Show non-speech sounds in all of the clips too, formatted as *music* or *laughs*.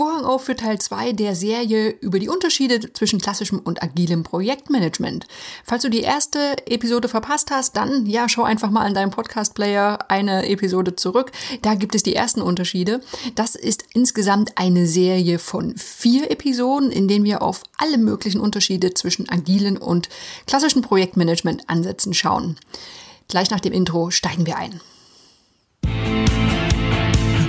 Vorhang auf für Teil 2 der Serie über die Unterschiede zwischen klassischem und agilem Projektmanagement. Falls du die erste Episode verpasst hast, dann ja, schau einfach mal in deinem Podcast-Player eine Episode zurück. Da gibt es die ersten Unterschiede. Das ist insgesamt eine Serie von vier Episoden, in denen wir auf alle möglichen Unterschiede zwischen agilen und klassischen Projektmanagement-Ansätzen schauen. Gleich nach dem Intro steigen wir ein.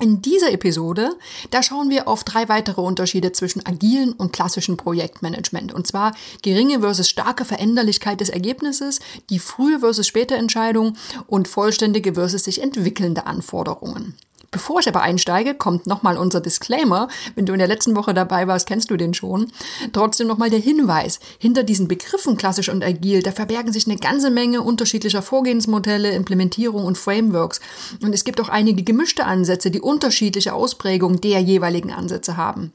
In dieser Episode, da schauen wir auf drei weitere Unterschiede zwischen agilen und klassischen Projektmanagement. Und zwar geringe versus starke Veränderlichkeit des Ergebnisses, die frühe versus späte Entscheidung und vollständige versus sich entwickelnde Anforderungen. Bevor ich aber einsteige, kommt nochmal unser Disclaimer. Wenn du in der letzten Woche dabei warst, kennst du den schon. Trotzdem nochmal der Hinweis. Hinter diesen Begriffen klassisch und agil, da verbergen sich eine ganze Menge unterschiedlicher Vorgehensmodelle, Implementierung und Frameworks. Und es gibt auch einige gemischte Ansätze, die unterschiedliche Ausprägungen der jeweiligen Ansätze haben.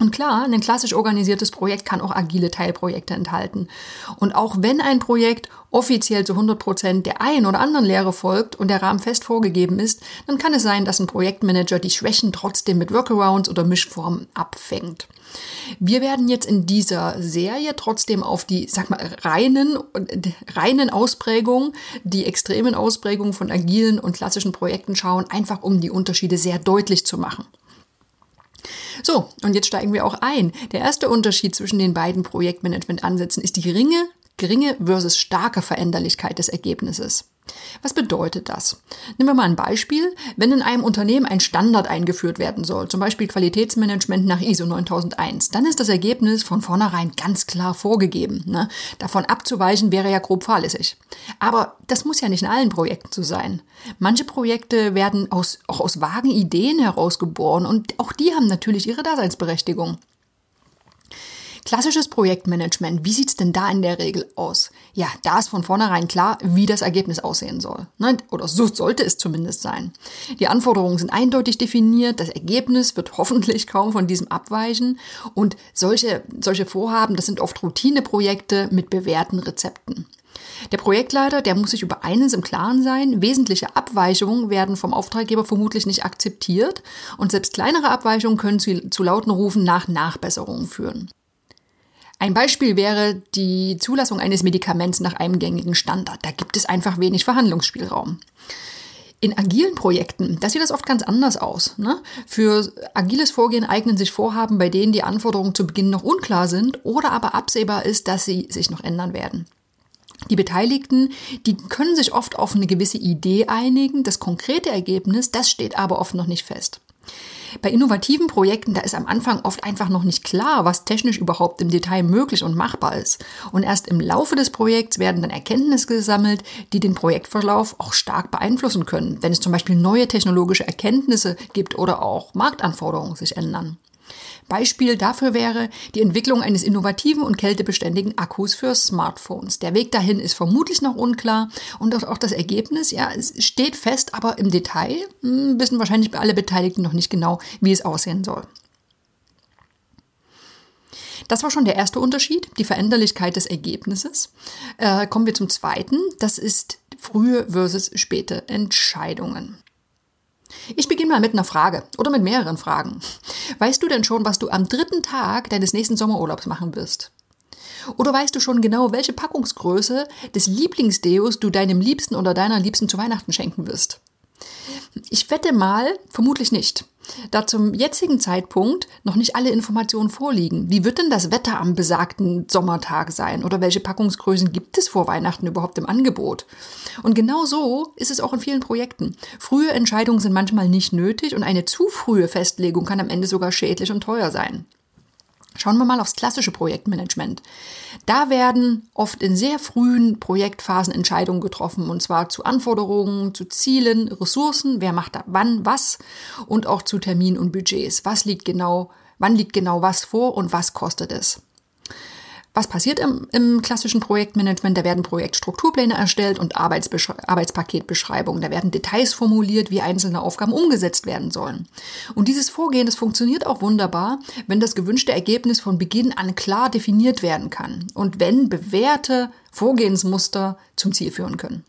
Und klar, ein klassisch organisiertes Projekt kann auch agile Teilprojekte enthalten. Und auch wenn ein Projekt offiziell zu 100 Prozent der einen oder anderen Lehre folgt und der Rahmen fest vorgegeben ist, dann kann es sein, dass ein Projektmanager die Schwächen trotzdem mit Workarounds oder Mischformen abfängt. Wir werden jetzt in dieser Serie trotzdem auf die, sag mal, reinen, reinen Ausprägungen, die extremen Ausprägungen von agilen und klassischen Projekten schauen, einfach um die Unterschiede sehr deutlich zu machen. So, und jetzt steigen wir auch ein. Der erste Unterschied zwischen den beiden Projektmanagement-Ansätzen ist die geringe, geringe versus starke Veränderlichkeit des Ergebnisses. Was bedeutet das? Nehmen wir mal ein Beispiel. Wenn in einem Unternehmen ein Standard eingeführt werden soll, zum Beispiel Qualitätsmanagement nach ISO 9001, dann ist das Ergebnis von vornherein ganz klar vorgegeben. Ne? Davon abzuweichen wäre ja grob fahrlässig. Aber das muss ja nicht in allen Projekten so sein. Manche Projekte werden aus, auch aus vagen Ideen herausgeboren und auch die haben natürlich ihre Daseinsberechtigung. Klassisches Projektmanagement, wie sieht's denn da in der Regel aus? Ja, da ist von vornherein klar, wie das Ergebnis aussehen soll. Ne? Oder so sollte es zumindest sein. Die Anforderungen sind eindeutig definiert, das Ergebnis wird *laughs* hoffentlich kaum von diesem abweichen und solche, solche Vorhaben, das sind oft Routineprojekte mit bewährten Rezepten. Der Projektleiter, der muss sich über eines im Klaren sein, wesentliche Abweichungen werden vom Auftraggeber vermutlich nicht akzeptiert und selbst kleinere Abweichungen können zu, zu lauten Rufen nach Nachbesserungen führen. Ein Beispiel wäre die Zulassung eines Medikaments nach einem gängigen Standard. Da gibt es einfach wenig Verhandlungsspielraum. In agilen Projekten, da sieht das oft ganz anders aus. Ne? Für agiles Vorgehen eignen sich Vorhaben, bei denen die Anforderungen zu Beginn noch unklar sind oder aber absehbar ist, dass sie sich noch ändern werden. Die Beteiligten, die können sich oft auf eine gewisse Idee einigen. Das konkrete Ergebnis, das steht aber oft noch nicht fest. Bei innovativen Projekten, da ist am Anfang oft einfach noch nicht klar, was technisch überhaupt im Detail möglich und machbar ist. Und erst im Laufe des Projekts werden dann Erkenntnisse gesammelt, die den Projektverlauf auch stark beeinflussen können, wenn es zum Beispiel neue technologische Erkenntnisse gibt oder auch Marktanforderungen sich ändern. Beispiel dafür wäre die Entwicklung eines innovativen und kältebeständigen Akkus für Smartphones. Der Weg dahin ist vermutlich noch unklar und auch das Ergebnis, ja, es steht fest, aber im Detail hm, wissen wahrscheinlich alle Beteiligten noch nicht genau, wie es aussehen soll. Das war schon der erste Unterschied, die Veränderlichkeit des Ergebnisses. Äh, kommen wir zum zweiten, das ist frühe versus späte Entscheidungen. Ich beginne mal mit einer Frage oder mit mehreren Fragen. Weißt du denn schon, was du am dritten Tag deines nächsten Sommerurlaubs machen wirst? Oder weißt du schon genau, welche Packungsgröße des Lieblingsdeos du deinem Liebsten oder deiner Liebsten zu Weihnachten schenken wirst? Ich wette mal, vermutlich nicht. Da zum jetzigen Zeitpunkt noch nicht alle Informationen vorliegen. Wie wird denn das Wetter am besagten Sommertag sein? Oder welche Packungsgrößen gibt es vor Weihnachten überhaupt im Angebot? Und genau so ist es auch in vielen Projekten. Frühe Entscheidungen sind manchmal nicht nötig und eine zu frühe Festlegung kann am Ende sogar schädlich und teuer sein. Schauen wir mal aufs klassische Projektmanagement. Da werden oft in sehr frühen Projektphasen Entscheidungen getroffen, und zwar zu Anforderungen, zu Zielen, Ressourcen, wer macht da wann was und auch zu Terminen und Budgets. Was liegt genau, wann liegt genau was vor und was kostet es? Was passiert im, im klassischen Projektmanagement? Da werden Projektstrukturpläne erstellt und Arbeitspaketbeschreibungen. Da werden Details formuliert, wie einzelne Aufgaben umgesetzt werden sollen. Und dieses Vorgehen, das funktioniert auch wunderbar, wenn das gewünschte Ergebnis von Beginn an klar definiert werden kann und wenn bewährte Vorgehensmuster zum Ziel führen können.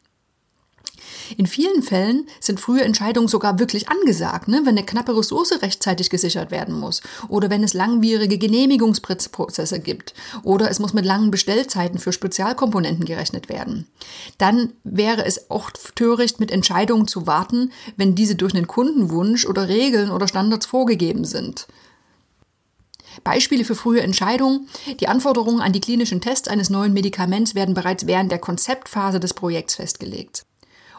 In vielen Fällen sind frühe Entscheidungen sogar wirklich angesagt, ne? wenn eine knappe Ressource rechtzeitig gesichert werden muss oder wenn es langwierige Genehmigungsprozesse gibt oder es muss mit langen Bestellzeiten für Spezialkomponenten gerechnet werden. Dann wäre es oft töricht, mit Entscheidungen zu warten, wenn diese durch einen Kundenwunsch oder Regeln oder Standards vorgegeben sind. Beispiele für frühe Entscheidungen. Die Anforderungen an die klinischen Tests eines neuen Medikaments werden bereits während der Konzeptphase des Projekts festgelegt.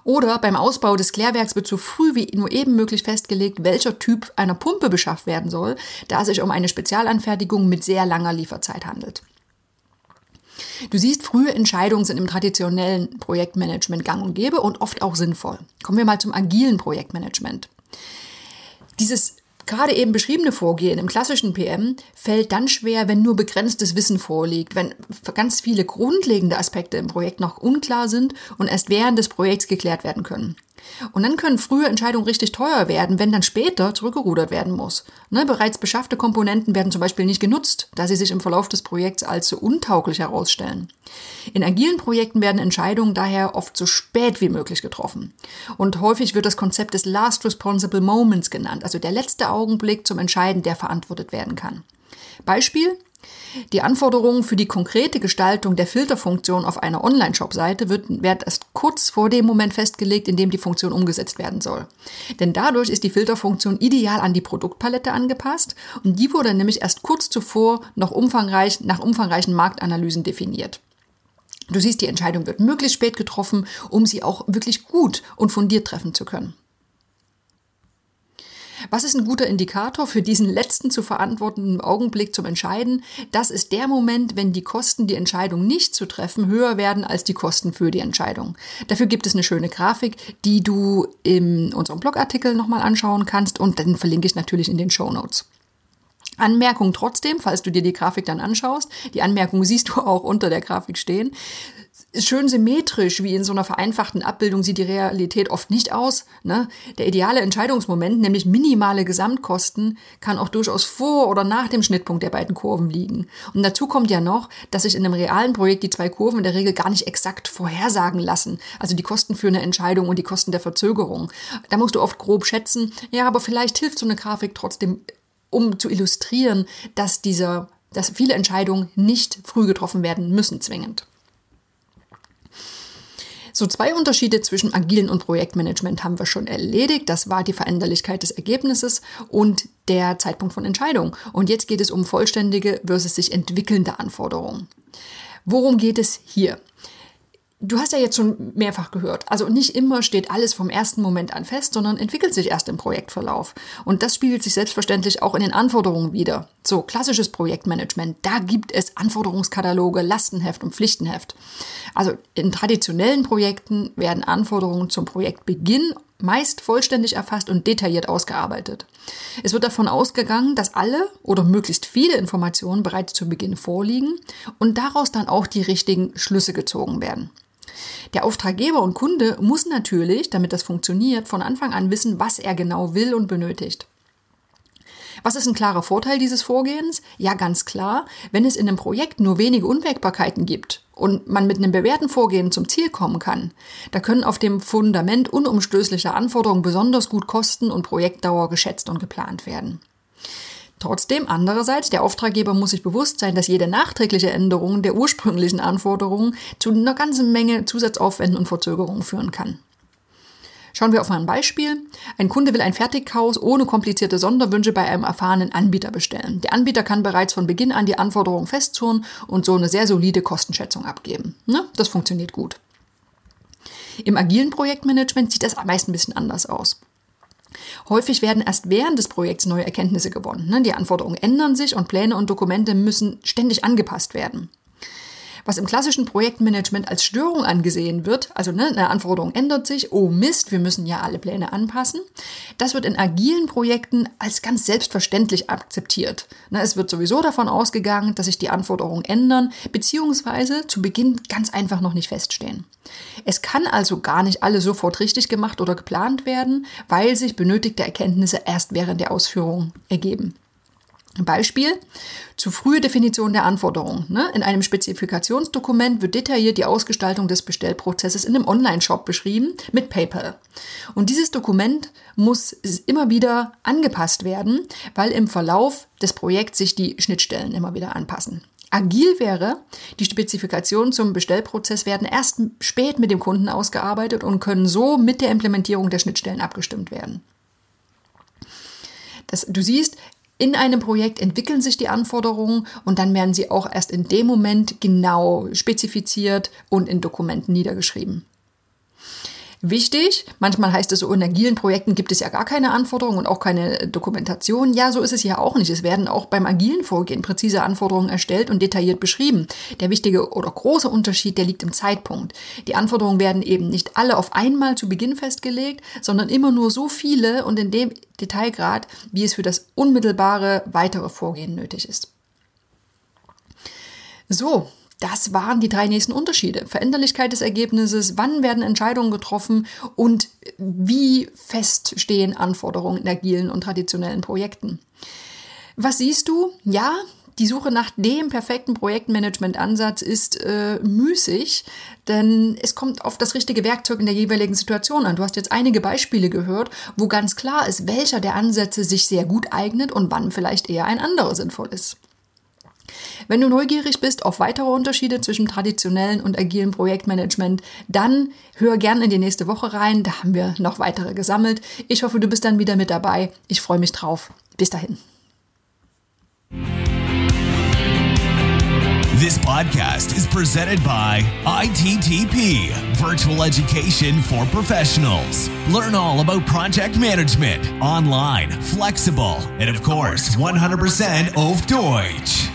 Oder beim Ausbau des Klärwerks wird so früh wie nur eben möglich festgelegt, welcher Typ einer Pumpe beschafft werden soll, da es sich um eine Spezialanfertigung mit sehr langer Lieferzeit handelt. Du siehst, frühe Entscheidungen sind im traditionellen Projektmanagement gang und gäbe und oft auch sinnvoll. Kommen wir mal zum agilen Projektmanagement. Dieses gerade eben beschriebene Vorgehen im klassischen PM fällt dann schwer, wenn nur begrenztes Wissen vorliegt, wenn ganz viele grundlegende Aspekte im Projekt noch unklar sind und erst während des Projekts geklärt werden können. Und dann können frühe Entscheidungen richtig teuer werden, wenn dann später zurückgerudert werden muss. Ne, bereits beschaffte Komponenten werden zum Beispiel nicht genutzt, da sie sich im Verlauf des Projekts als so untauglich herausstellen. In agilen Projekten werden Entscheidungen daher oft so spät wie möglich getroffen. Und häufig wird das Konzept des Last Responsible Moments genannt, also der letzte Augenblick zum Entscheiden, der verantwortet werden kann. Beispiel, die Anforderungen für die konkrete Gestaltung der Filterfunktion auf einer Online-Shop-Seite werden erst kurz vor dem Moment festgelegt, in dem die Funktion umgesetzt werden soll. Denn dadurch ist die Filterfunktion ideal an die Produktpalette angepasst und die wurde nämlich erst kurz zuvor noch umfangreich, nach umfangreichen Marktanalysen definiert. Du siehst, die Entscheidung wird möglichst spät getroffen, um sie auch wirklich gut und fundiert treffen zu können. Was ist ein guter Indikator für diesen letzten zu verantwortenden Augenblick zum Entscheiden? Das ist der Moment, wenn die Kosten, die Entscheidung nicht zu treffen, höher werden als die Kosten für die Entscheidung. Dafür gibt es eine schöne Grafik, die du in unserem Blogartikel nochmal anschauen kannst und dann verlinke ich natürlich in den Show Notes. Anmerkung trotzdem, falls du dir die Grafik dann anschaust, die Anmerkung siehst du auch unter der Grafik stehen schön symmetrisch, wie in so einer vereinfachten Abbildung sieht die Realität oft nicht aus. Ne? Der ideale Entscheidungsmoment, nämlich minimale Gesamtkosten, kann auch durchaus vor oder nach dem Schnittpunkt der beiden Kurven liegen. Und dazu kommt ja noch, dass sich in einem realen Projekt die zwei Kurven in der Regel gar nicht exakt vorhersagen lassen. Also die Kosten für eine Entscheidung und die Kosten der Verzögerung. Da musst du oft grob schätzen. Ja, aber vielleicht hilft so eine Grafik trotzdem, um zu illustrieren, dass dieser dass viele Entscheidungen nicht früh getroffen werden müssen zwingend. So zwei Unterschiede zwischen agilen und Projektmanagement haben wir schon erledigt. Das war die Veränderlichkeit des Ergebnisses und der Zeitpunkt von Entscheidung. Und jetzt geht es um vollständige versus sich entwickelnde Anforderungen. Worum geht es hier? Du hast ja jetzt schon mehrfach gehört, also nicht immer steht alles vom ersten Moment an fest, sondern entwickelt sich erst im Projektverlauf. Und das spiegelt sich selbstverständlich auch in den Anforderungen wieder. So, klassisches Projektmanagement, da gibt es Anforderungskataloge, Lastenheft und Pflichtenheft. Also in traditionellen Projekten werden Anforderungen zum Projektbeginn meist vollständig erfasst und detailliert ausgearbeitet. Es wird davon ausgegangen, dass alle oder möglichst viele Informationen bereits zu Beginn vorliegen und daraus dann auch die richtigen Schlüsse gezogen werden. Der Auftraggeber und Kunde muss natürlich, damit das funktioniert, von Anfang an wissen, was er genau will und benötigt. Was ist ein klarer Vorteil dieses Vorgehens? Ja, ganz klar, wenn es in einem Projekt nur wenige Unwägbarkeiten gibt und man mit einem bewährten Vorgehen zum Ziel kommen kann, da können auf dem Fundament unumstößlicher Anforderungen besonders gut Kosten und Projektdauer geschätzt und geplant werden. Trotzdem, andererseits, der Auftraggeber muss sich bewusst sein, dass jede nachträgliche Änderung der ursprünglichen Anforderungen zu einer ganzen Menge Zusatzaufwänden und Verzögerungen führen kann. Schauen wir auf ein Beispiel. Ein Kunde will ein Fertighaus ohne komplizierte Sonderwünsche bei einem erfahrenen Anbieter bestellen. Der Anbieter kann bereits von Beginn an die Anforderungen festzurren und so eine sehr solide Kostenschätzung abgeben. Ne? Das funktioniert gut. Im agilen Projektmanagement sieht das meist ein bisschen anders aus. Häufig werden erst während des Projekts neue Erkenntnisse gewonnen. Ne? Die Anforderungen ändern sich und Pläne und Dokumente müssen ständig angepasst werden. Was im klassischen Projektmanagement als Störung angesehen wird, also ne, eine Anforderung ändert sich, oh Mist, wir müssen ja alle Pläne anpassen, das wird in agilen Projekten als ganz selbstverständlich akzeptiert. Ne, es wird sowieso davon ausgegangen, dass sich die Anforderungen ändern, beziehungsweise zu Beginn ganz einfach noch nicht feststehen. Es kann also gar nicht alle sofort richtig gemacht oder geplant werden, weil sich benötigte Erkenntnisse erst während der Ausführung ergeben. Beispiel, zu frühe Definition der Anforderungen. Ne? In einem Spezifikationsdokument wird detailliert die Ausgestaltung des Bestellprozesses in einem Online-Shop beschrieben mit PayPal. Und dieses Dokument muss immer wieder angepasst werden, weil im Verlauf des Projekts sich die Schnittstellen immer wieder anpassen. Agil wäre, die Spezifikationen zum Bestellprozess werden erst spät mit dem Kunden ausgearbeitet und können so mit der Implementierung der Schnittstellen abgestimmt werden. Das, du siehst, in einem Projekt entwickeln sich die Anforderungen und dann werden sie auch erst in dem Moment genau spezifiziert und in Dokumenten niedergeschrieben. Wichtig, manchmal heißt es so, in agilen Projekten gibt es ja gar keine Anforderungen und auch keine Dokumentation. Ja, so ist es ja auch nicht. Es werden auch beim agilen Vorgehen präzise Anforderungen erstellt und detailliert beschrieben. Der wichtige oder große Unterschied, der liegt im Zeitpunkt. Die Anforderungen werden eben nicht alle auf einmal zu Beginn festgelegt, sondern immer nur so viele und in dem Detailgrad, wie es für das unmittelbare weitere Vorgehen nötig ist. So, das waren die drei nächsten Unterschiede. Veränderlichkeit des Ergebnisses, wann werden Entscheidungen getroffen und wie fest stehen Anforderungen in agilen und traditionellen Projekten. Was siehst du? Ja, die Suche nach dem perfekten Projektmanagement-Ansatz ist äh, müßig, denn es kommt auf das richtige Werkzeug in der jeweiligen Situation an. Du hast jetzt einige Beispiele gehört, wo ganz klar ist, welcher der Ansätze sich sehr gut eignet und wann vielleicht eher ein anderer sinnvoll ist. Wenn du neugierig bist auf weitere Unterschiede zwischen traditionellen und agilen Projektmanagement, dann hör gern in die nächste Woche rein. Da haben wir noch weitere gesammelt. Ich hoffe, du bist dann wieder mit dabei. Ich freue mich drauf. Bis dahin. This podcast is presented by ITTP, Virtual Education for Professionals. Learn all about project management, online, flexible, and of course, 100% auf Deutsch.